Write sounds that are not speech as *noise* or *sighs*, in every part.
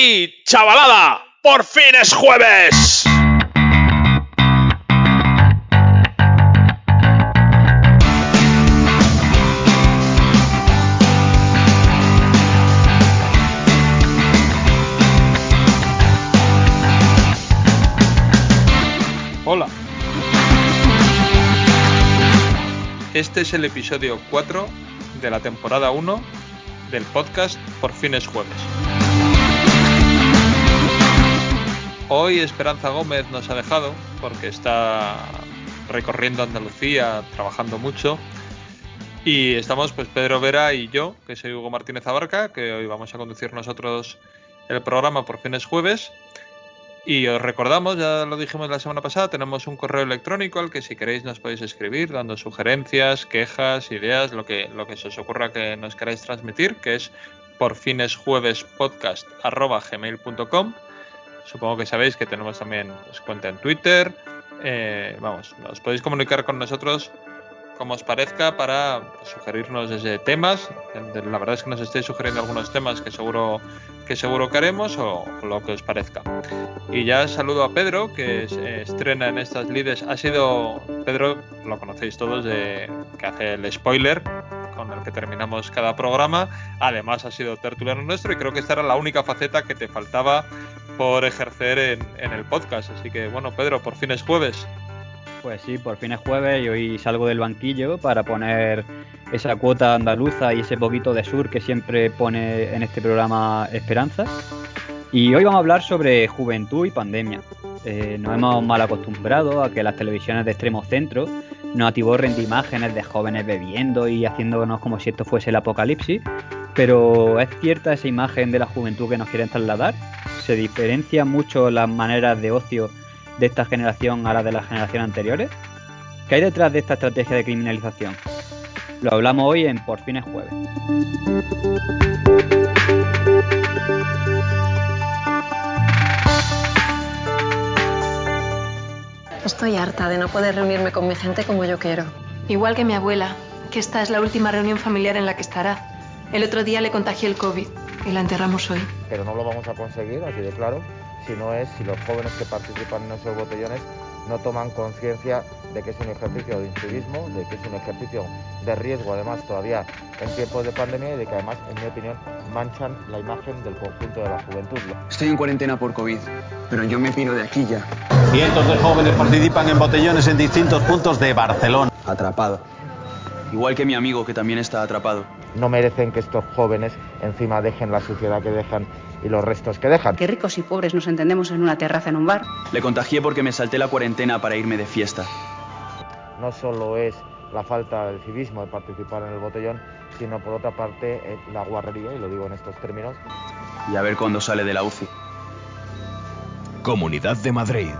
¡Hey, chavalada! ¡Por fin es jueves! Hola. Este es el episodio 4 de la temporada 1 del podcast Por fin es jueves. Hoy Esperanza Gómez nos ha dejado porque está recorriendo Andalucía, trabajando mucho. Y estamos pues Pedro Vera y yo, que soy Hugo Martínez Abarca, que hoy vamos a conducir nosotros el programa Por fin es jueves. Y os recordamos, ya lo dijimos la semana pasada, tenemos un correo electrónico al que si queréis nos podéis escribir dando sugerencias, quejas, ideas, lo que, lo que se os ocurra que nos queráis transmitir, que es por fines jueves gmail.com. Supongo que sabéis que tenemos también pues, cuenta en Twitter. Eh, vamos, os podéis comunicar con nosotros como os parezca para sugerirnos desde temas. La verdad es que nos estáis sugiriendo algunos temas que seguro que seguro que haremos o lo que os parezca. Y ya saludo a Pedro, que estrena en estas lides. Ha sido, Pedro, lo conocéis todos, de, que hace el spoiler con el que terminamos cada programa. Además ha sido tertuliano nuestro y creo que esta era la única faceta que te faltaba por ejercer en, en el podcast. Así que bueno, Pedro, por fin es jueves. Pues sí, por fin es jueves y hoy salgo del banquillo para poner esa cuota andaluza y ese poquito de sur que siempre pone en este programa Esperanza. Y hoy vamos a hablar sobre juventud y pandemia. Eh, nos hemos mal acostumbrado a que las televisiones de extremo centro nos atiborren de imágenes de jóvenes bebiendo y haciéndonos como si esto fuese el apocalipsis. Pero ¿es cierta esa imagen de la juventud que nos quieren trasladar? ¿Se diferencian mucho las maneras de ocio de esta generación a las de las generaciones anteriores? ¿Qué hay detrás de esta estrategia de criminalización? Lo hablamos hoy en Por fines jueves. Estoy harta de no poder reunirme con mi gente como yo quiero. Igual que mi abuela, que esta es la última reunión familiar en la que estará. El otro día le contagié el COVID y la enterramos hoy. Pero no lo vamos a conseguir, así de claro, si no es si los jóvenes que participan en esos botellones no toman conciencia de que es un ejercicio de incivismo, de que es un ejercicio de riesgo, además todavía en tiempos de pandemia y de que además, en mi opinión, manchan la imagen del conjunto de la juventud. Estoy en cuarentena por COVID, pero yo me piro de aquí ya. Cientos de jóvenes participan en botellones en distintos puntos de Barcelona. Atrapado. Igual que mi amigo que también está atrapado. No merecen que estos jóvenes encima dejen la suciedad que dejan y los restos que dejan. Que ricos y pobres nos entendemos en una terraza en un bar. Le contagié porque me salté la cuarentena para irme de fiesta. No solo es la falta del civismo de participar en el botellón, sino por otra parte eh, la guarrería, y lo digo en estos términos. Y a ver cuándo sale de la UCI. Comunidad de Madrid.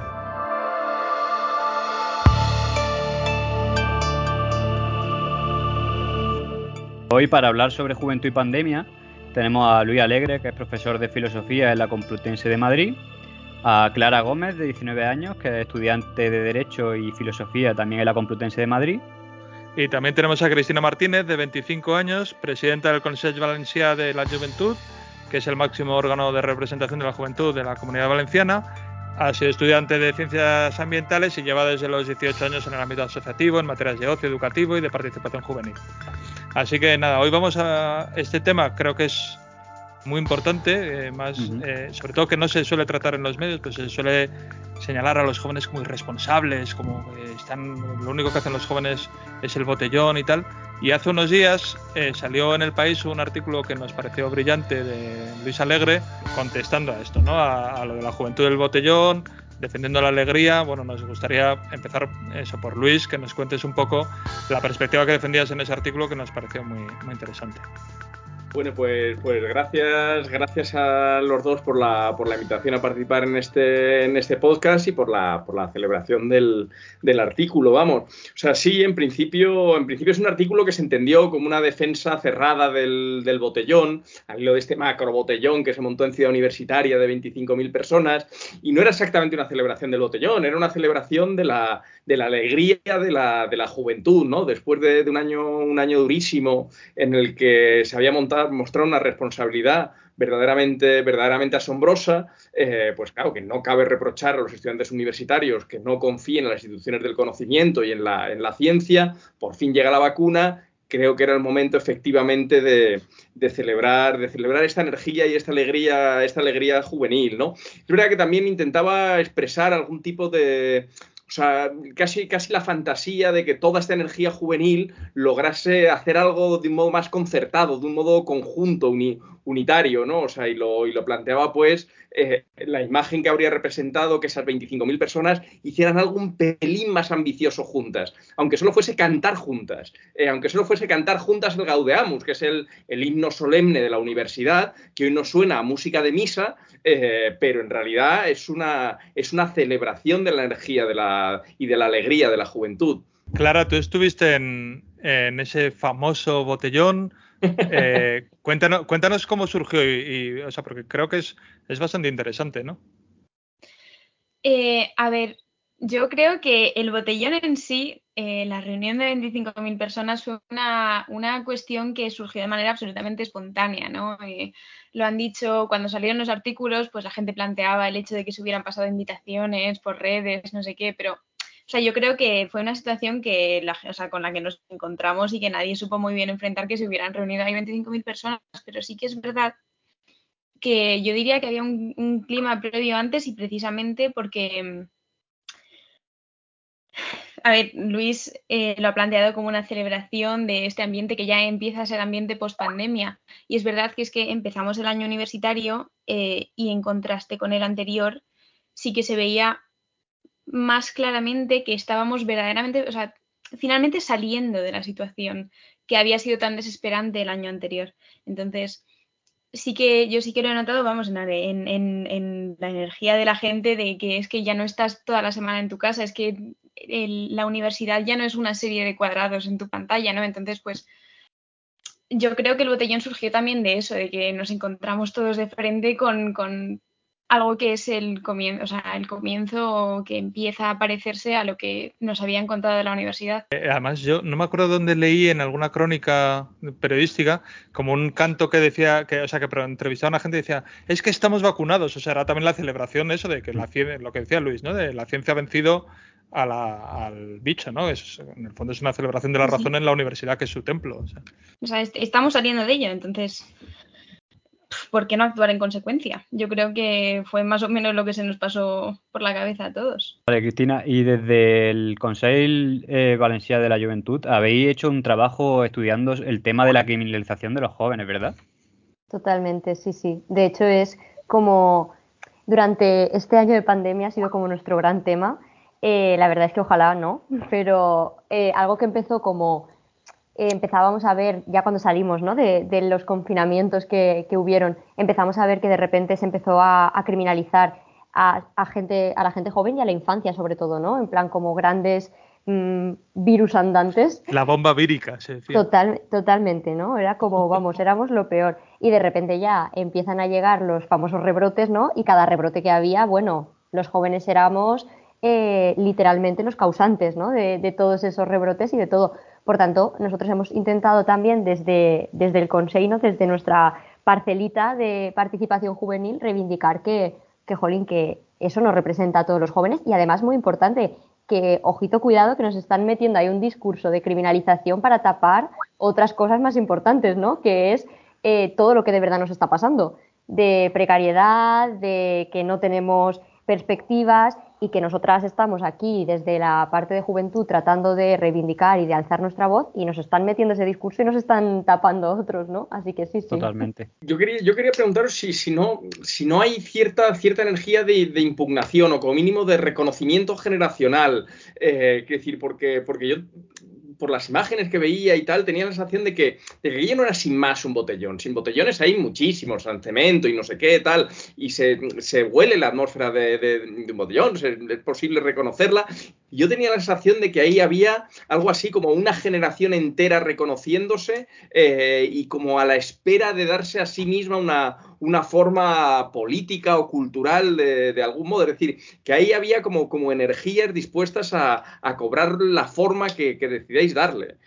Hoy para hablar sobre juventud y pandemia tenemos a Luis Alegre, que es profesor de filosofía en la Complutense de Madrid, a Clara Gómez, de 19 años, que es estudiante de Derecho y Filosofía también en la Complutense de Madrid. Y también tenemos a Cristina Martínez, de 25 años, presidenta del Consejo Valencià de la Juventud, que es el máximo órgano de representación de la juventud de la comunidad valenciana. Ha sido estudiante de ciencias ambientales y lleva desde los 18 años en el ámbito asociativo, en materias de ocio educativo y de participación juvenil. Así que nada, hoy vamos a este tema, creo que es muy importante, eh, más, eh, sobre todo que no se suele tratar en los medios, pues se suele señalar a los jóvenes como irresponsables, como que están, lo único que hacen los jóvenes es el botellón y tal. Y hace unos días eh, salió en el país un artículo que nos pareció brillante de Luis Alegre contestando a esto, ¿no? a, a lo de la juventud del botellón, defendiendo la alegría. Bueno, nos gustaría empezar eso por Luis, que nos cuentes un poco la perspectiva que defendías en ese artículo que nos pareció muy, muy interesante. Bueno, pues, pues gracias, gracias a los dos por la, por la invitación a participar en este, en este podcast y por la, por la celebración del, del artículo, vamos. O sea, sí, en principio, en principio es un artículo que se entendió como una defensa cerrada del, del botellón, al hilo de este macro botellón que se montó en Ciudad Universitaria de 25.000 personas, y no era exactamente una celebración del botellón, era una celebración de la, de la alegría de la, de la juventud, ¿no? Después de, de un, año, un año durísimo en el que se había montado mostrado una responsabilidad verdaderamente, verdaderamente asombrosa, eh, pues claro, que no cabe reprochar a los estudiantes universitarios que no confíen en las instituciones del conocimiento y en la, en la ciencia, por fin llega la vacuna creo que era el momento efectivamente de, de, celebrar, de celebrar esta energía y esta alegría, esta alegría juvenil, ¿no? Es verdad que también intentaba expresar algún tipo de, o sea, casi, casi la fantasía de que toda esta energía juvenil lograse hacer algo de un modo más concertado, de un modo conjunto, unitario, ¿no? O sea, y lo, y lo planteaba, pues, eh, la imagen que habría representado que esas 25.000 personas hicieran algo un pelín más ambicioso juntas, aunque solo fuese cantar juntas, eh, aunque solo fuese cantar juntas el Gaudeamus, que es el, el, himno solemne de la universidad, que hoy nos suena a música de misa, eh, pero en realidad es una, es una celebración de la energía de la, y de la alegría de la juventud. Clara, tú estuviste en, en ese famoso botellón. Eh, cuéntanos, cuéntanos cómo surgió y, o sea, porque creo que es, es bastante interesante, ¿no? Eh, a ver, yo creo que el botellón en sí, eh, la reunión de 25.000 personas fue una, cuestión que surgió de manera absolutamente espontánea, ¿no? Lo han dicho cuando salieron los artículos, pues la gente planteaba el hecho de que se hubieran pasado invitaciones por redes, no sé qué, pero o sea, yo creo que fue una situación que o sea, con la que nos encontramos y que nadie supo muy bien enfrentar que se hubieran reunido ahí 25.000 personas, pero sí que es verdad que yo diría que había un, clima previo antes y precisamente porque a ver, Luis eh, lo ha planteado como una celebración de este ambiente que ya empieza a ser ambiente post pandemia. Y es verdad que es que empezamos el año universitario eh, y en contraste con el anterior, sí que se veía más claramente que estábamos verdaderamente, o sea, finalmente saliendo de la situación que había sido tan desesperante el año anterior. Entonces, sí que yo sí que lo he notado, vamos, en, la energía de la gente de que es que ya no estás toda la semana en tu casa, es que la universidad ya no es una serie de cuadrados en tu pantalla, ¿no? Entonces, pues yo creo que el botellón surgió también de eso, de que nos encontramos todos de frente con algo que es el comienzo, o sea, el comienzo que empieza a parecerse a lo que nos habían contado de la universidad. Eh, además, yo no me acuerdo dónde leí en alguna crónica periodística como un canto que decía, que, o sea, que entrevistaba a una gente y decía, es que estamos vacunados, o sea, era también la celebración de eso, de que la ciencia, lo que decía Luis, ¿no? De la ciencia ha vencido a la, al bicho, ¿no? Es, en el fondo es una celebración de la razón sí. en la universidad, que es su templo. O sea. o sea, estamos saliendo de ello, entonces, ¿por qué no actuar en consecuencia? Yo creo que fue más o menos lo que se nos pasó por la cabeza a todos. Vale, Cristina, y desde el Consejo eh, Valencià de la Juventud habéis hecho un trabajo estudiando el tema de la criminalización de los jóvenes, ¿verdad? Totalmente, sí, sí. De hecho, es como durante este año de pandemia ha sido como nuestro gran tema eh, la verdad es que ojalá no, pero eh, algo que empezó como eh, empezábamos a ver ya cuando salimos ¿no? de, de, los confinamientos que, que, hubieron, empezamos a ver que de repente se empezó a, a criminalizar a, a, gente, a la gente joven y a la infancia sobre todo, ¿no? En plan como grandes mmm, virus andantes. La bomba vírica, se decía. Total, totalmente, ¿no? Era como, *laughs* vamos, éramos lo peor. Y de repente ya empiezan a llegar los famosos rebrotes, ¿no? Y cada rebrote que había, bueno, los jóvenes éramos eh, literalmente los causantes ¿no? de, de, todos esos rebrotes y de todo. Por tanto, nosotros hemos intentado también desde, desde el Consejo, desde nuestra parcelita de participación juvenil, reivindicar que, que, jolín, que eso nos representa a todos los jóvenes y además, muy importante, que, ojito, cuidado, que nos están metiendo ahí un discurso de criminalización para tapar otras cosas más importantes, ¿no? Que es eh, todo lo que de verdad nos está pasando, de precariedad, de que no tenemos perspectivas y que nosotras estamos aquí desde la parte de juventud tratando de reivindicar y de alzar nuestra voz y nos están metiendo ese discurso y nos están tapando otros, ¿no? Así que sí, sí. Totalmente. Yo quería, yo quería preguntaros si, si, no, si no hay cierta, cierta energía de, de impugnación o como mínimo de reconocimiento generacional. Eh, es decir, porque, porque yo por las imágenes que veía y tal, tenía la sensación de que, de no era sin más un botellón. Sin botellones hay muchísimos, San Cemento y no sé qué, tal, y se, huele la atmósfera de un botellón, es posible reconocerla. Yo tenía la sensación de que ahí había algo así como una generación entera reconociéndose eh, y como a la espera de darse a sí misma una, una forma política o cultural de, algún modo. Es decir, que ahí había como, como energías dispuestas a, a cobrar la forma que, que decidáis darle.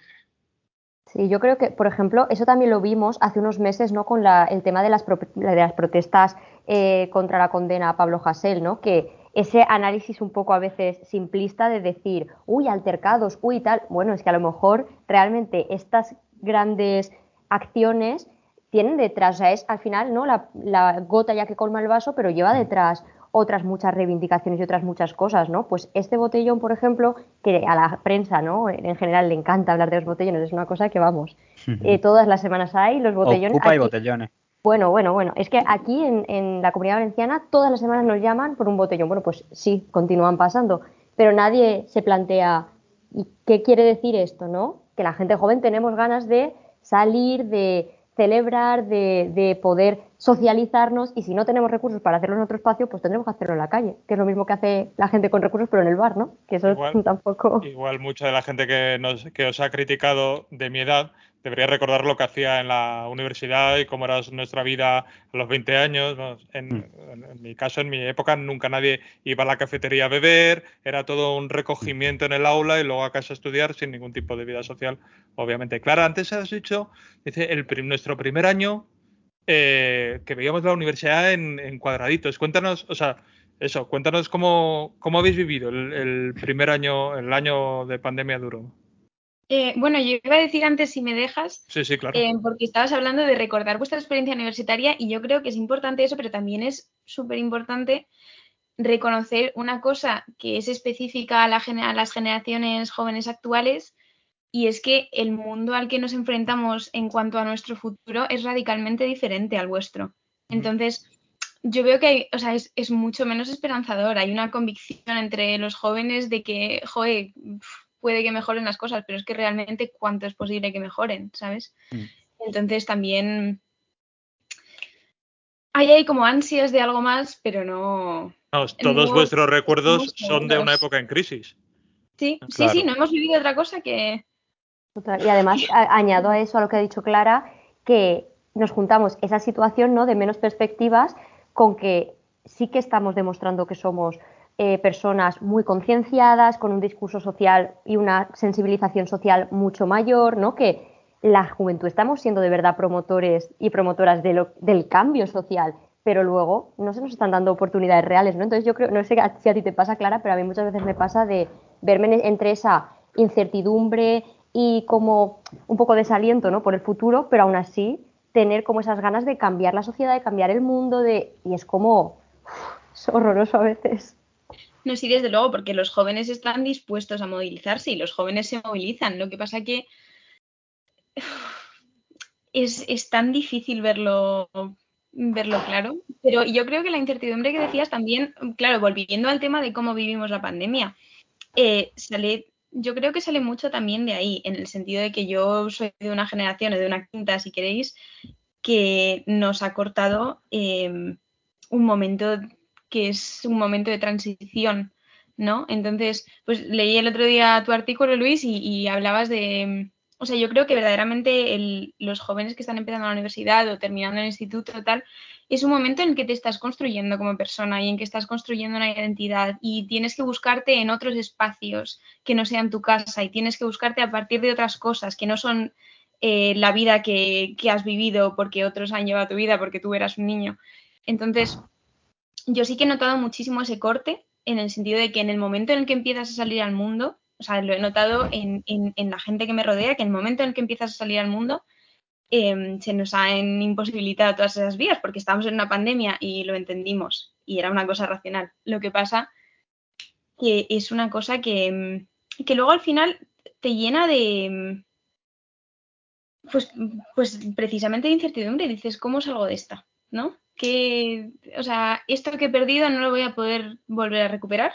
Sí, yo creo que, por ejemplo, eso también lo vimos hace unos meses, ¿no? Con la, el tema de las, de las protestas eh, contra la condena a Pablo Hasél, ¿no? Que ese análisis un poco a veces simplista de decir, uy, altercados, uy, tal. Bueno, es que a lo mejor realmente estas grandes acciones tienen detrás, o sea, es al final, ¿no? La, la gota ya que colma el vaso, pero lleva detrás otras muchas reivindicaciones y otras muchas cosas, ¿no? Pues este botellón, por ejemplo, que a la prensa, ¿no? En general le encanta hablar de los botellones, es una cosa que vamos, *laughs* eh, todas las semanas hay los botellones. Ocupa y botellones. Bueno, bueno, bueno, es que aquí en, en, la comunidad valenciana todas las semanas nos llaman por un botellón. Bueno, pues sí, continúan pasando, pero nadie se plantea, ¿y qué quiere decir esto, no? Que la gente joven tenemos ganas de salir, de celebrar, de, de, poder socializarnos y si no tenemos recursos para hacerlo en otro espacio, pues tendremos que hacerlo en la calle, que es lo mismo que hace la gente con recursos pero en el bar, ¿no? Que eso igual, *laughs* tampoco... Igual mucha de la gente que, nos, que os ha criticado de mi edad debería recordar lo que hacía en la universidad y cómo era nuestra vida a los 20 años. ¿no? En, en, en, mi caso, en mi época, nunca nadie iba a la cafetería a beber, era todo un recogimiento en el aula y luego a casa a estudiar sin ningún tipo de vida social, obviamente. Clara, antes has dicho, dice, el, nuestro primer año eh, que veíamos la universidad en, en, cuadraditos. Cuéntanos, o sea, eso, cuéntanos cómo, cómo habéis vivido el, el primer año, el año de pandemia duro. Eh, bueno, yo iba a decir antes, si me dejas, sí, sí, claro. eh, porque estabas hablando de recordar vuestra experiencia universitaria y yo creo que es importante eso, pero también es súper importante reconocer una cosa que es específica a, la, a, las generaciones jóvenes actuales y es que el mundo al que nos enfrentamos en cuanto a nuestro futuro es radicalmente diferente al vuestro. Entonces, yo veo que hay, o sea, es, es, mucho menos esperanzador. Hay una convicción entre los jóvenes de que, joder, puede que mejoren las cosas, pero es que realmente cuánto es posible que mejoren, ¿sabes? Mm. Entonces también hay ahí como ansias de algo más, pero no. no todos no, vuestros recuerdos son de una época en crisis. Sí, claro. sí, sí, no hemos vivido otra cosa que. Total. Y además a, añado a eso, a lo que ha dicho Clara, que nos juntamos esa situación ¿no? de menos perspectivas con que sí que estamos demostrando que somos eh, personas muy concienciadas, con un discurso social y una sensibilización social mucho mayor, ¿no? Que la juventud estamos siendo de verdad promotores y promotoras del cambio social, pero luego no se nos están dando oportunidades reales, ¿no? Entonces yo creo, no sé si a ti te pasa, Clara, pero a mí muchas veces me pasa de verme entre esa incertidumbre y como un poco desaliento, ¿no? Por el futuro, pero aún así tener como esas ganas de cambiar la sociedad, de cambiar el mundo, de y es como es horroroso a veces. No, sí, desde luego, porque los jóvenes están dispuestos a movilizarse y los jóvenes se movilizan. Lo que pasa que *sighs* es, es tan difícil verlo, verlo claro. Pero yo creo que la incertidumbre que decías también, claro, volviendo al tema de cómo vivimos la pandemia, eh, sale, yo creo que sale mucho también de ahí, en el sentido de que yo soy de una generación o de una quinta, si queréis, que nos ha cortado eh, un momento que es un momento de transición, ¿no? Entonces, pues leí el otro día tu artículo, Luis, y, hablabas de, o sea, yo creo que verdaderamente los jóvenes que están empezando la universidad o terminando el instituto, tal, es un momento en el que te estás construyendo como persona y en que estás construyendo una identidad y tienes que buscarte en otros espacios que no sean tu casa y tienes que buscarte a partir de otras cosas que no son eh, la vida que, que has vivido porque otros han llevado tu vida porque tú eras un niño. Entonces, yo sí que he notado muchísimo ese corte en el sentido de que en el momento en el que empiezas a salir al mundo, o sea, lo he notado en, en, la gente que me rodea, que en el momento en el que empiezas a salir al mundo, eh, se nos han imposibilitado todas esas vías porque estamos en una pandemia y lo entendimos y era una cosa racional. Lo que pasa que es una cosa que, que luego al final te llena de, pues, pues precisamente de incertidumbre. Dices, ¿cómo salgo de esta? ¿No? Que, o sea, esto que he perdido no lo voy a poder volver a recuperar.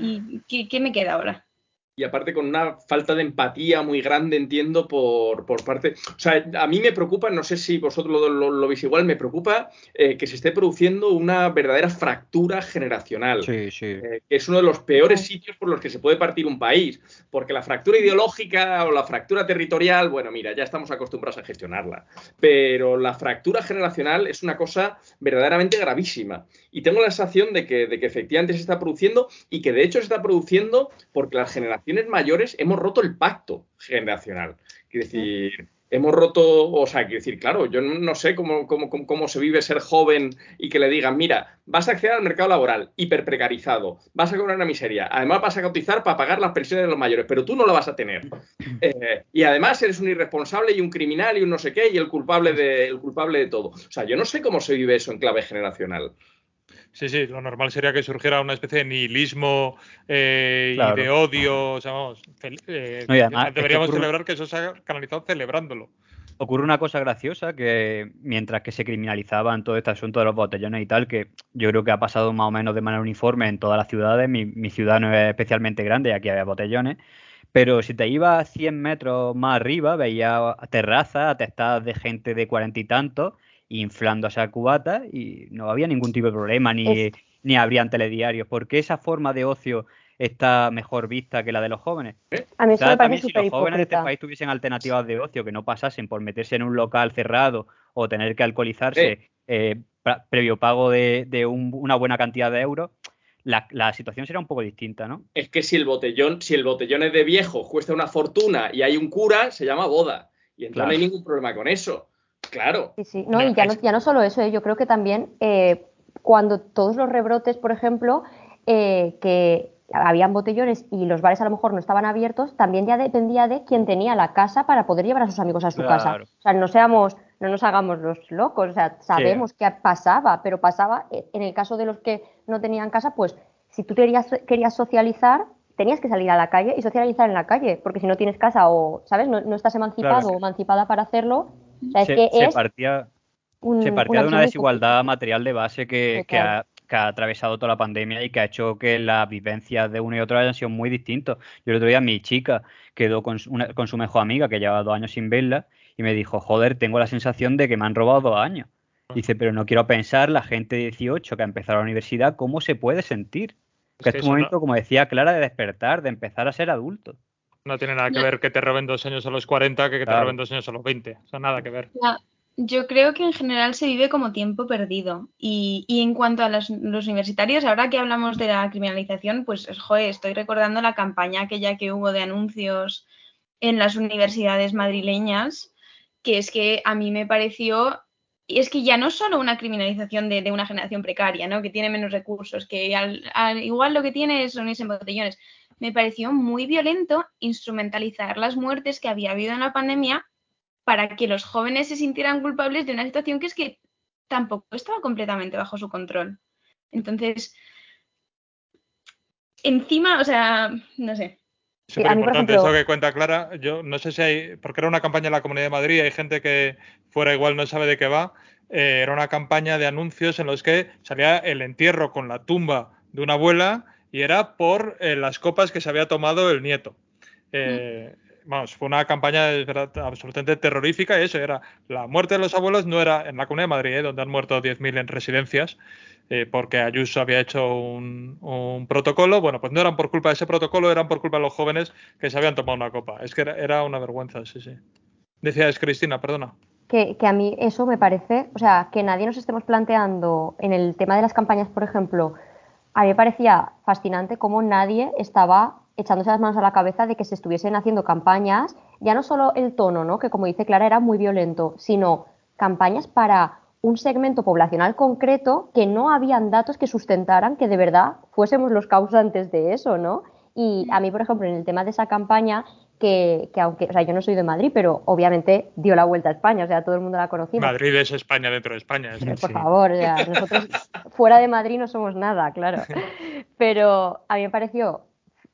¿Y qué, qué me queda ahora? Y aparte con una falta de empatía muy grande, entiendo, por, por, parte... O sea, a mí me preocupa, no sé si vosotros lo, lo, lo veis igual, me preocupa eh, que se esté produciendo una verdadera fractura generacional, sí, sí. Eh, que es uno de los peores sitios por los que se puede partir un país, porque la fractura ideológica o la fractura territorial, bueno, mira, ya estamos acostumbrados a gestionarla, pero la fractura generacional es una cosa verdaderamente gravísima. Y tengo la sensación de que, de que efectivamente se está produciendo y que de hecho se está produciendo porque las generaciones generaciones mayores hemos roto el pacto generacional. Quiero decir, hemos roto, o sea, quiero decir, claro, yo no sé cómo, cómo, cómo, se vive ser joven y que le digan, mira, vas a acceder al mercado laboral hiper precarizado, vas a cobrar una miseria, además vas a cotizar para pagar las pensiones de los mayores, pero tú no lo vas a tener. *laughs* Eh, y además eres un irresponsable y un criminal y un no sé qué y el culpable de, el culpable de todo. O sea, yo no sé cómo se vive eso en clave generacional. Sí, sí, lo normal sería que surgiera una especie de nihilismo eh, y de odio. O sea, vamos, eh, deberíamos celebrar que eso se ha canalizado celebrándolo. Ocurre una cosa graciosa que mientras que se criminalizaban todo este asunto de los botellones y tal, que yo creo que ha pasado más o menos de manera uniforme en todas las ciudades, mi, mi ciudad no es especialmente grande y aquí había botellones, pero si te ibas 100 metros más arriba, veías terrazas atestadas de gente de cuarenta y tantos inflando esa cubata y no había ningún tipo de problema, ni, ni habrían telediarios. ¿Por qué esa forma de ocio está mejor vista que la de los jóvenes? A mí eso me parece si los jóvenes de este país tuviesen alternativas de ocio que no pasasen por meterse en un local cerrado o tener que alcoholizarse eh, previo pago de, una buena cantidad de euros, la, la, situación sería un poco distinta, ¿no? Es que si el botellón, si el botellón es de viejo, cuesta una fortuna y hay un cura, se llama boda. Y entonces no hay ningún problema con eso. Claro. Sí, sí. No, y ya, no, ya no solo eso, ¿eh? yo creo que también eh, cuando todos los rebrotes, por ejemplo, eh, que habían botellones y los bares a lo mejor no estaban abiertos, también ya dependía de quién tenía la casa para poder llevar a sus amigos a su casa. O sea, no seamos, no nos hagamos los locos, o sea, sabemos que pasaba, pero pasaba, en el caso de los que no tenían casa, pues si tú querías, querías socializar, tenías que salir a la calle y socializar en la calle, porque si no tienes casa o, ¿sabes? No, no estás emancipado o emancipada para hacerlo, se, partía, se partía de una desigualdad material de base que, ha, atravesado toda la pandemia y que ha hecho que las vivencias de uno y otro hayan sido muy distintos. Yo el otro día mi chica quedó con, con su mejor amiga que llevaba dos años sin verla y me dijo, joder, tengo la sensación de que me han robado dos años. Dice, pero no quiero pensar la gente de 18 que ha empezado la universidad, ¿cómo se puede sentir? Que es, un momento, como decía Clara, de despertar, de empezar a ser adulto. No tiene nada que ver que te roben dos años a los 40 que que te roben dos años a los 20. O sea, nada que ver. Yo creo que en general se vive como tiempo perdido. Y, en cuanto a los, universitarios, ahora que hablamos de la criminalización, pues joder, estoy recordando la campaña aquella que hubo de anuncios en las universidades madrileñas, que es que a mí me pareció y es que ya no solo una criminalización de, una generación precaria, ¿no? Que tiene menos recursos, que al, igual lo que tiene son en botellones, me pareció muy violento instrumentalizar las muertes que había habido en la pandemia para que los jóvenes se sintieran culpables de una situación que es que tampoco estaba completamente bajo su control. Entonces, encima, o sea, no sé. Súper importante eso que cuenta Clara. Yo no sé si hay, porque era una campaña en la Comunidad de Madrid, hay gente que fuera igual no sabe de qué va. Eh, era una campaña de anuncios en los que salía el entierro con la tumba de una abuela y era por eh, las copas que se había tomado el nieto. Eh, vamos, fue una campaña absolutamente terrorífica y eso era la muerte de los abuelos no era en la Comunidad de Madrid, eh, donde han muerto 10.000 en residencias, porque Ayuso había hecho un, protocolo. Bueno, pues no eran por culpa de ese protocolo, eran por culpa de los jóvenes que se habían tomado una copa. Es que era, una vergüenza, sí, sí. Decías, Cristina, perdona. Que, que, a mí eso me parece, o sea, que nadie nos estemos planteando en el tema de las campañas, por ejemplo, a mí me parecía fascinante cómo nadie estaba echándose las manos a la cabeza de que se estuviesen haciendo campañas, ya no solo el tono, ¿no? que como dice Clara era muy violento, sino campañas para un segmento poblacional concreto que no habían datos que sustentaran que de verdad fuésemos los causantes de eso, ¿no? Y a mí, por ejemplo, en el tema de esa campaña, que, aunque, o sea, yo no soy de Madrid, pero obviamente dio la vuelta a España, o sea, todo el mundo la conocía. Madrid es España dentro de España. por favor, nosotros *laughs* fuera de Madrid no somos nada, claro. *laughs* Pero a mí me pareció,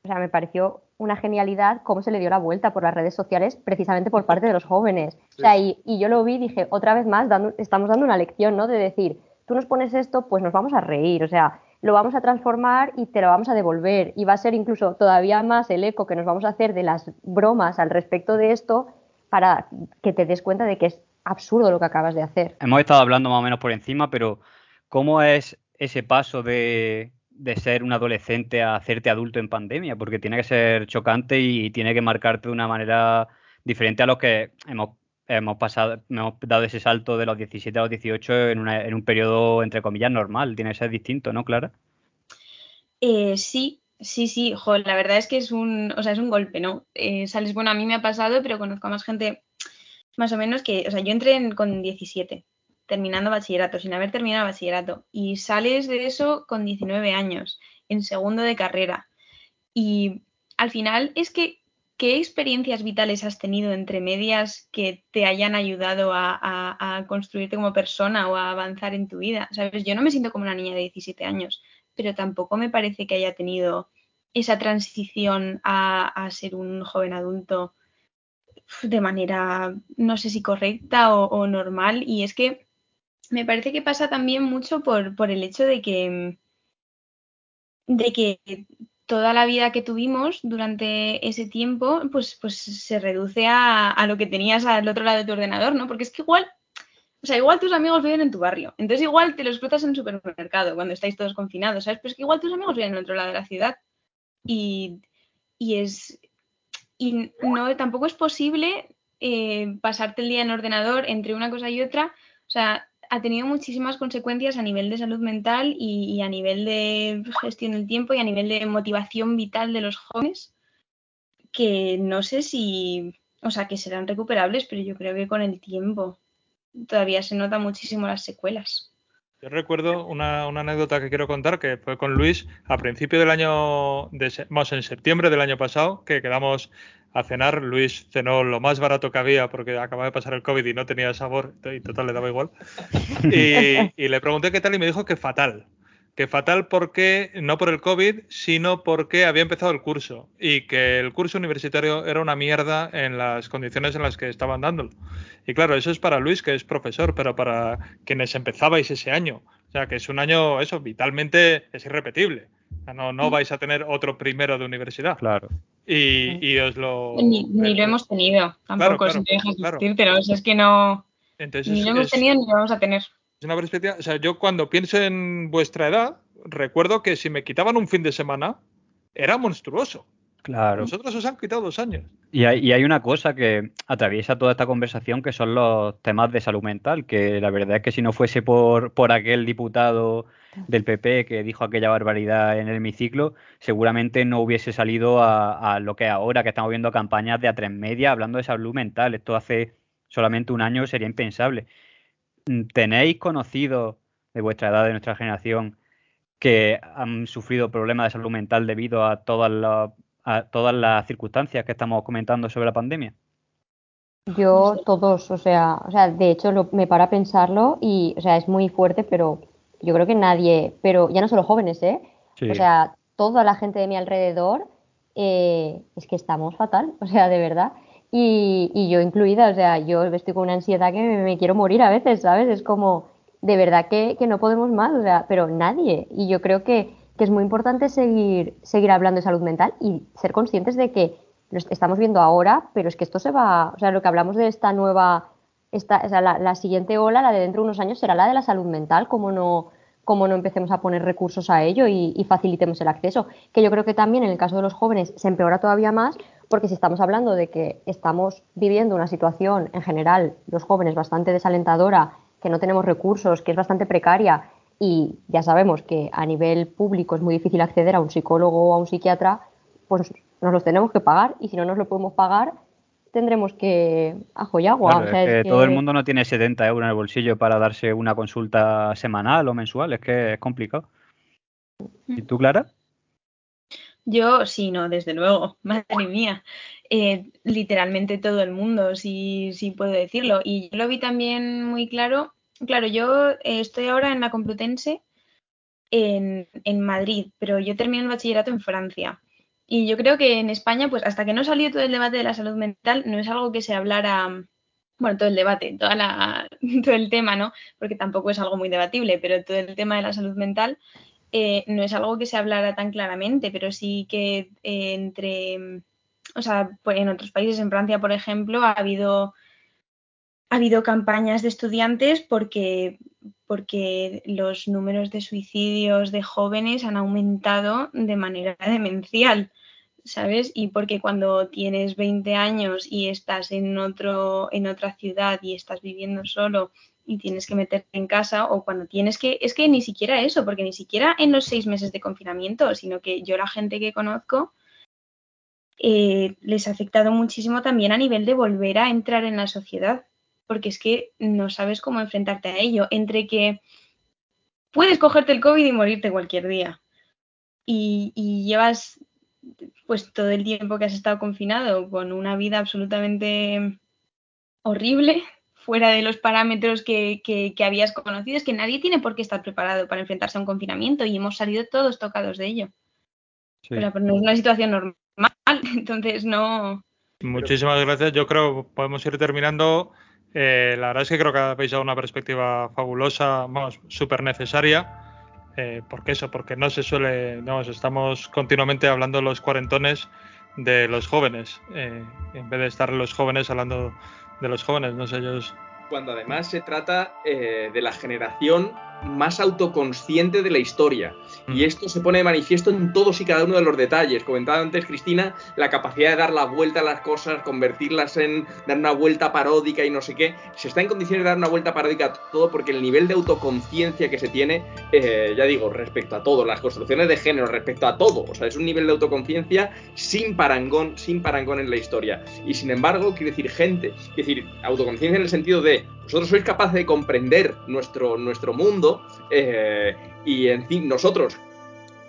o sea, me pareció una genialidad cómo se le dio la vuelta por las redes sociales precisamente por parte de los jóvenes. O sea, y, y, yo lo vi y dije, otra vez más, dando, estamos dando una lección, ¿no? De decir, tú nos pones esto, pues nos vamos a reír, o sea, lo vamos a transformar y te lo vamos a devolver. Y va a ser incluso todavía más el eco que nos vamos a hacer de las bromas al respecto de esto para que te des cuenta de que es absurdo lo que acabas de hacer. Hemos estado hablando más o menos por encima, pero ¿cómo es ese paso de, de ser un adolescente a hacerte adulto en pandemia? Porque tiene que ser chocante y tiene que marcarte de una manera diferente a lo que hemos hemos pasado, hemos dado ese salto de los 17 a los 18 en, en un periodo, entre comillas, normal. Tiene que ser distinto, ¿no, Clara? Eh, sí, Sí, sí, la verdad es que es un, o sea, es un golpe, ¿no? Eh, sales, bueno, a mí me ha pasado, pero conozco a más gente más o menos que, o sea, yo entré en- con 17, terminando bachillerato, sin haber terminado bachillerato, y sales de eso con 19 años, en segundo de carrera. Y al final es que, ¿qué experiencias vitales has tenido entre medias que te hayan ayudado a, construirte como persona o a avanzar en tu vida? ¿Sabes? Yo no me siento como una niña de 17 años, pero tampoco me parece que haya tenido esa transición a, ser un joven adulto de manera, no sé si correcta o, o normal. Y es que me parece que pasa también mucho por, por el hecho de que, de que toda la vida que tuvimos durante ese tiempo, pues, pues se reduce a, lo que tenías al otro lado de tu ordenador, ¿no? Porque es que igual, o sea, igual tus amigos viven en tu barrio, entonces igual te los cruzas en el supermercado cuando estáis todos confinados, ¿sabes? Pero es que igual tus amigos viven en el otro lado de la ciudad y, y es y no tampoco es posible eh, pasarte el día en ordenador entre una cosa y otra. O sea, ha tenido muchísimas consecuencias a nivel de salud mental y, a nivel de gestión del tiempo y a nivel de motivación vital de los jóvenes que no sé si, o sea, que serán recuperables, pero yo creo que con el tiempo todavía se nota muchísimo las secuelas. Yo recuerdo una, una anécdota que quiero contar que fue con Luis a principio del año, de, vamos, en septiembre del año pasado, que quedamos a cenar. Luis cenó lo más barato que había porque acababa de pasar el COVID y no tenía sabor y total le daba igual. *laughs* Y, y le pregunté qué tal y me dijo que fatal. Que fatal porque, no por el COVID, sino porque había empezado el curso y que el curso universitario era una mierda en las condiciones en las que estaban dándolo. Y claro, eso es para Luis, que es profesor, pero para quienes empezabais ese año. O sea, que es un año, eso, vitalmente es irrepetible. O sea, no, no vais a tener otro primero de universidad. Claro. Y, y os lo... Ni, ni lo hemos tenido tampoco, claro, si te dejas claro. decírtelo. O sea, es que no. Entonces, Ni es- lo hemos es- tenido ni lo vamos a tener. Es una perspectiva, o sea, yo cuando pienso en vuestra edad, recuerdo que si me quitaban un fin de semana, era monstruoso. Claro. Vosotros os han quitado dos años. Y hay, y hay una cosa que atraviesa toda esta conversación que son los temas de salud mental, que la verdad es que si no fuese por, por aquel diputado del PP que dijo aquella barbaridad en el hemiciclo, seguramente no hubiese salido a, a lo que ahora, que estamos viendo campañas de a tres media hablando de salud mental. Esto hace solamente un año sería impensable. Mm, ¿Tenéis conocidos de vuestra edad, de nuestra generación, que han sufrido problemas de salud mental debido a todas las, a todas las circunstancias que estamos comentando sobre la pandemia? Yo todos, o sea, o sea, de hecho lo- me para a pensarlo y, o sea, es muy fuerte, pero yo creo que nadie, pero ya no solo jóvenes, ¿eh? Sí. O sea, toda la gente de mi alrededor, eh, es que estamos fatal, *laughs* o sea, de verdad. Y, y yo incluida, o sea, yo estoy con una ansiedad que me, quiero morir a veces, ¿sabes? Es como, de verdad que, que no podemos más, o sea, pero nadie. Y yo creo que, que es muy importante seguir, seguir hablando de salud mental y ser conscientes de que lo est- estamos viendo ahora, pero es que esto se va, o sea, lo que hablamos de esta nueva, esta, o sea, la, la siguiente ola, la de dentro de unos años, será la de la salud mental, como no, como no empecemos a poner recursos a ello y, y facilitemos el acceso. Que yo creo que también en el caso de los jóvenes se empeora todavía más, porque si estamos hablando de que estamos viviendo una situación en general, los jóvenes, bastante desalentadora, que no tenemos recursos, que es bastante precaria, y ya sabemos que a nivel público es muy difícil acceder a un psicólogo o a un psiquiatra, pues nos los tenemos que pagar, y si no nos lo podemos pagar, tendremos que ajo y agua. Claro, O sea, es que es todo el mundo no tiene 70 euros en el bolsillo para darse una consulta semanal o mensual, es que es complicado. ¿Y tú, Clara? Yo sí, no, desde luego, *laughs* madre mía. Eh, literalmente todo el mundo, si, si puedo decirlo. Y yo lo vi también muy claro. Claro, yo eh, estoy ahora en la Complutense en, en Madrid, pero yo terminé el bachillerato en Francia. Y yo creo que en España, pues hasta que no salió todo el debate de la salud mental, no es algo que se hablara, bueno, todo el debate, toda la, *laughs* todo el tema, ¿no? Porque tampoco es algo muy debatible, pero todo el tema de la salud mental eh, no es algo que se hablara tan claramente, pero sí que eh, entre, o sea, pues en otros países, en Francia, por ejemplo, ha habido, ha habido campañas de estudiantes porque, porque los números de suicidios de jóvenes han aumentado de manera demencial. ¿Sabes? Y porque cuando tienes 20 años y estás en otro, en otra ciudad y estás viviendo solo y tienes que meterte en casa o cuando tienes que, es que ni siquiera eso, porque ni siquiera en los seis meses de confinamiento, sino que yo la gente que conozco eh, les ha afectado muchísimo también a nivel de volver a entrar en la sociedad, porque es que no sabes cómo enfrentarte a ello, entre que puedes cogerte el COVID y morirte cualquier día y, y llevas pues todo el tiempo que has estado confinado con una vida absolutamente horrible fuera de los parámetros que, que, habías conocido, es que nadie tiene por qué estar preparado para enfrentarse a un confinamiento y hemos salido todos tocados de ello. Pero, no es una situación normal, *laughs* entonces no. Muchísimas gracias. Yo creo que podemos ir terminando. Eh, la verdad es que creo que habéis dado una perspectiva fabulosa, vamos, súper necesaria. Eh, porque eso, porque no se suele, vamos, estamos continuamente hablando los cuarentones de los jóvenes, eh, en vez de estar los jóvenes hablando de los jóvenes, no sé ellos. Cuando además se trata eh, de la generación más autoconsciente de la historia. Y mm. esto se pone de manifiesto en todos y cada uno de los detalles. Comentaba antes Cristina la capacidad de dar la vuelta a las cosas, convertirlas en dar una vuelta paródica y no sé qué. Se está en condiciones de dar una vuelta paródica a todo porque el nivel de autoconciencia que se tiene, eh, ya digo, respecto a todo, las construcciones de género, respecto a todo. O sea, es un nivel de autoconciencia sin parangón, sin parangón en la historia. Y sin embargo, quiere decir gente, quiere decir autoconciencia en el sentido de vosotros sois capaces de comprender nuestro, nuestro mundo eh, y en fin, nosotros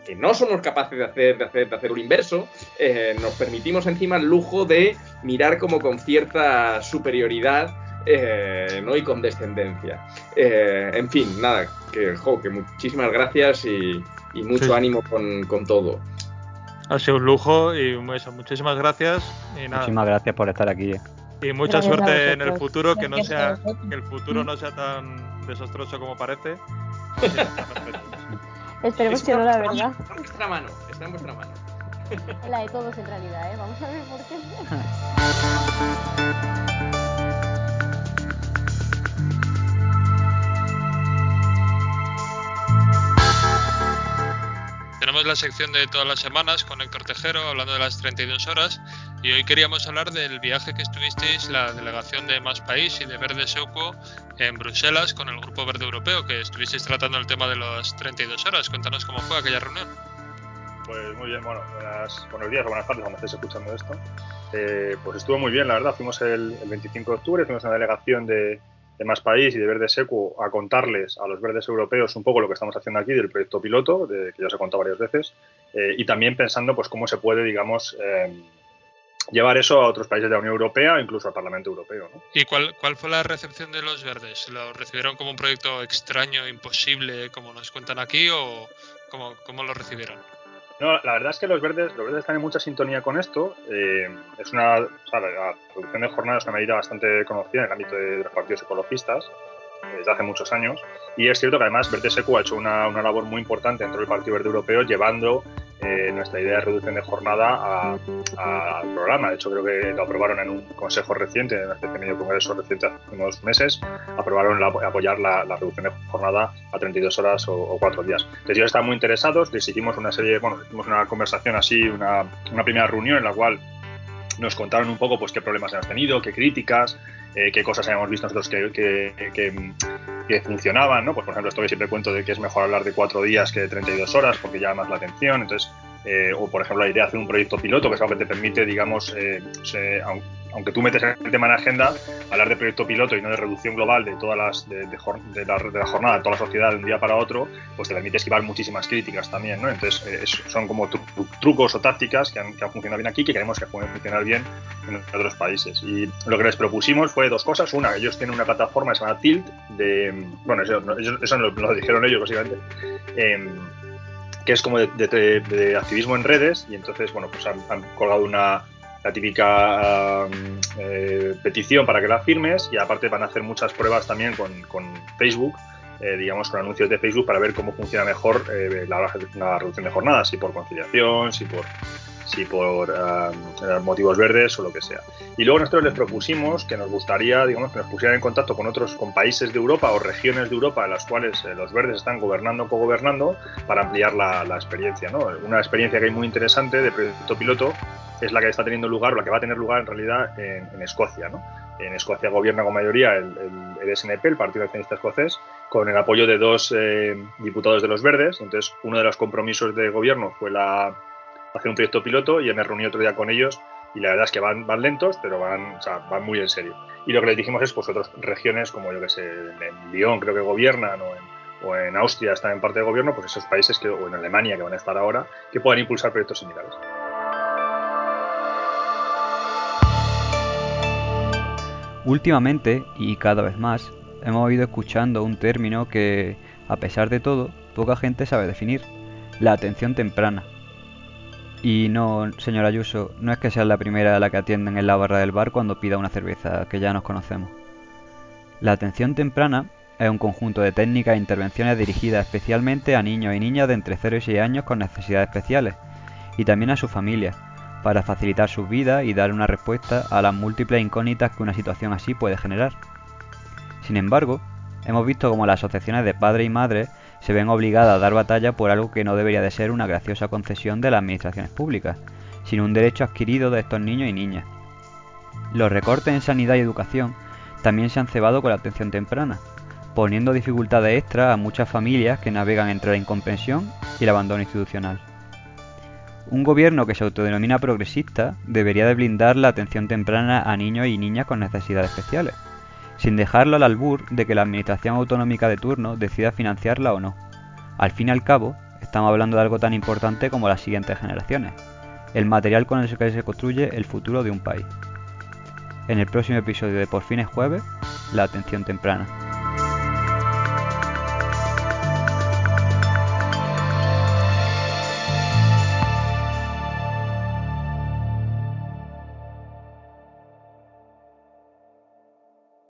que no somos capaces de hacer, de hacer, de hacer un inverso, eh, nos permitimos encima el lujo de mirar como con cierta superioridad eh, ¿no? y condescendencia. en fin, nada, que, que muchísimas gracias y, mucho ánimo con, con, todo. Ha sido un lujo y muchísimas gracias. Y Muchísimas gracias por estar aquí. Y mucha suerte en el futuro, que no sea que el futuro no sea tan desastroso como parece. *laughs* Esperemos que no, la verdad. Está en vuestra mano, está en vuestra mano. La de todos en realidad, ¿eh? Vamos a ver por qué. *laughs* Tenemos la sección de todas las semanas con Héctor Tejero hablando de las 32 horas y hoy queríamos hablar del viaje que estuvisteis la delegación de Más País y de Verde Seuco en Bruselas con el Grupo Verde Europeo, que estuvisteis tratando el tema de las 32 horas. Cuéntanos cómo fue aquella reunión. Pues muy bien, bueno, buenos días o buenas tardes cuando estéis escuchando esto. Eh, pues estuvo muy bien, la verdad. Fuimos el, 25 de octubre, fuimos una delegación de, Más País y de Verde Seco a contarles a los verdes europeos un poco lo que estamos haciendo aquí del proyecto piloto, de, que ya os he contado varias veces, eh, y también pensando pues cómo se puede, digamos, eh, llevar eso a otros países de la Unión Europea incluso al Parlamento Europeo. ¿no? ¿Y cuál, cuál fue la recepción de los verdes? ¿Lo recibieron como un proyecto extraño, imposible, como nos cuentan aquí, o cómo, cómo lo recibieron? No, la verdad es que los verdes, los verdes están en mucha sintonía con esto. Eh, es una, la reducción de jornada es una medida bastante conocida en el ámbito de los partidos ecologistas desde hace muchos años. Y es cierto que además Verde Seco ha hecho una, una labor muy importante dentro del Partido Verde Europeo, llevando eh, nuestra idea de reducción de jornada al programa. De hecho, creo que lo aprobaron en un consejo reciente, en de medio congreso reciente hace unos meses, aprobaron apoyar la, reducción de jornada a 32 horas o, 4 días. Entonces, ellos están muy interesados, les hicimos una serie, bueno, hicimos una conversación así, una, una primera reunión en la cual nos contaron un poco pues qué problemas hemos tenido, qué críticas, eh, qué cosas habíamos visto nosotros que, que, funcionaban, ¿no? Pues por ejemplo, esto que siempre cuento de que es mejor hablar de cuatro días que de 32 horas porque llama más la atención. Entonces, eh, o por ejemplo la idea de hacer un proyecto piloto, que es que te permite, digamos, eh, aunque tú metes el tema en agenda, hablar de proyecto piloto y no de reducción global de todas las de, la, jornada, de toda la sociedad de un día para otro, pues te permite esquivar muchísimas críticas también, ¿no? Entonces eh, son como trucos o tácticas que han, funcionado bien aquí que queremos que pueden funcionar bien en otros países. Y lo que les propusimos fue dos cosas. Una, ellos tienen una plataforma que se llama Tilt, de, bueno, eso, eso lo, lo, dijeron ellos básicamente. Em, que es como de, activismo en redes y entonces, bueno, pues han, colgado una, la típica eh, petición para que la firmes y aparte van a hacer muchas pruebas también con, Facebook, eh, digamos con anuncios de Facebook para ver cómo funciona mejor eh, la, reducción de jornadas, si por conciliación, si por si por eh, motivos verdes o lo que sea. Y luego nosotros les propusimos que nos gustaría, digamos, que nos pusieran en contacto con otros, con países de Europa o regiones de Europa en las cuales eh, los verdes están gobernando o cogobernando para ampliar la, experiencia. ¿no? Una experiencia que hay muy interesante de proyecto piloto es la que está teniendo lugar, o la que va a tener lugar en realidad en, Escocia. ¿no? En Escocia gobierna con mayoría el, SNP, el Partido Nacionalista Escocés, con el apoyo de dos eh, diputados de los Verdes. Entonces, uno de los compromisos de gobierno fue la, hacer un proyecto piloto y me reuní otro día con ellos y la verdad es que van, lentos, pero van, o sea, van muy en serio. Y lo que les dijimos es, pues otras regiones como yo que sé, en Lyon creo que gobiernan o en, Austria están en parte de gobierno, pues esos países que, o en Alemania que van a estar ahora, que puedan impulsar proyectos similares. Últimamente, y cada vez más, hemos ido escuchando un término que, a pesar de todo, poca gente sabe definir, la atención temprana. Y no, señora Ayuso, no es que sea la primera a la que atienden en la barra del bar cuando pida una cerveza, que ya nos conocemos. La atención temprana es un conjunto de técnicas e intervenciones dirigidas especialmente a niños y niñas de entre 0 y 6 años con necesidades especiales, y también a sus familias, para facilitar sus vidas y dar una respuesta a las múltiples incógnitas que una situación así puede generar. Sin embargo, hemos visto cómo las asociaciones de padres y madres se ven obligadas a dar batalla por algo que no debería de ser una graciosa concesión de las administraciones públicas, sino un derecho adquirido de estos niños y niñas. Los recortes en sanidad y educación también se han cebado con la atención temprana, poniendo dificultades extras a muchas familias que navegan entre la incomprensión y el abandono institucional. Un gobierno que se autodenomina progresista debería de blindar la atención temprana a niños y niñas con necesidades especiales, sin dejarlo al albur de que la administración autonómica de turno decida financiarla o no. Al fin y al cabo, estamos hablando de algo tan importante como las siguientes generaciones, el material con el que se construye el futuro de un país. En el próximo episodio de Por fines jueves, la atención temprana.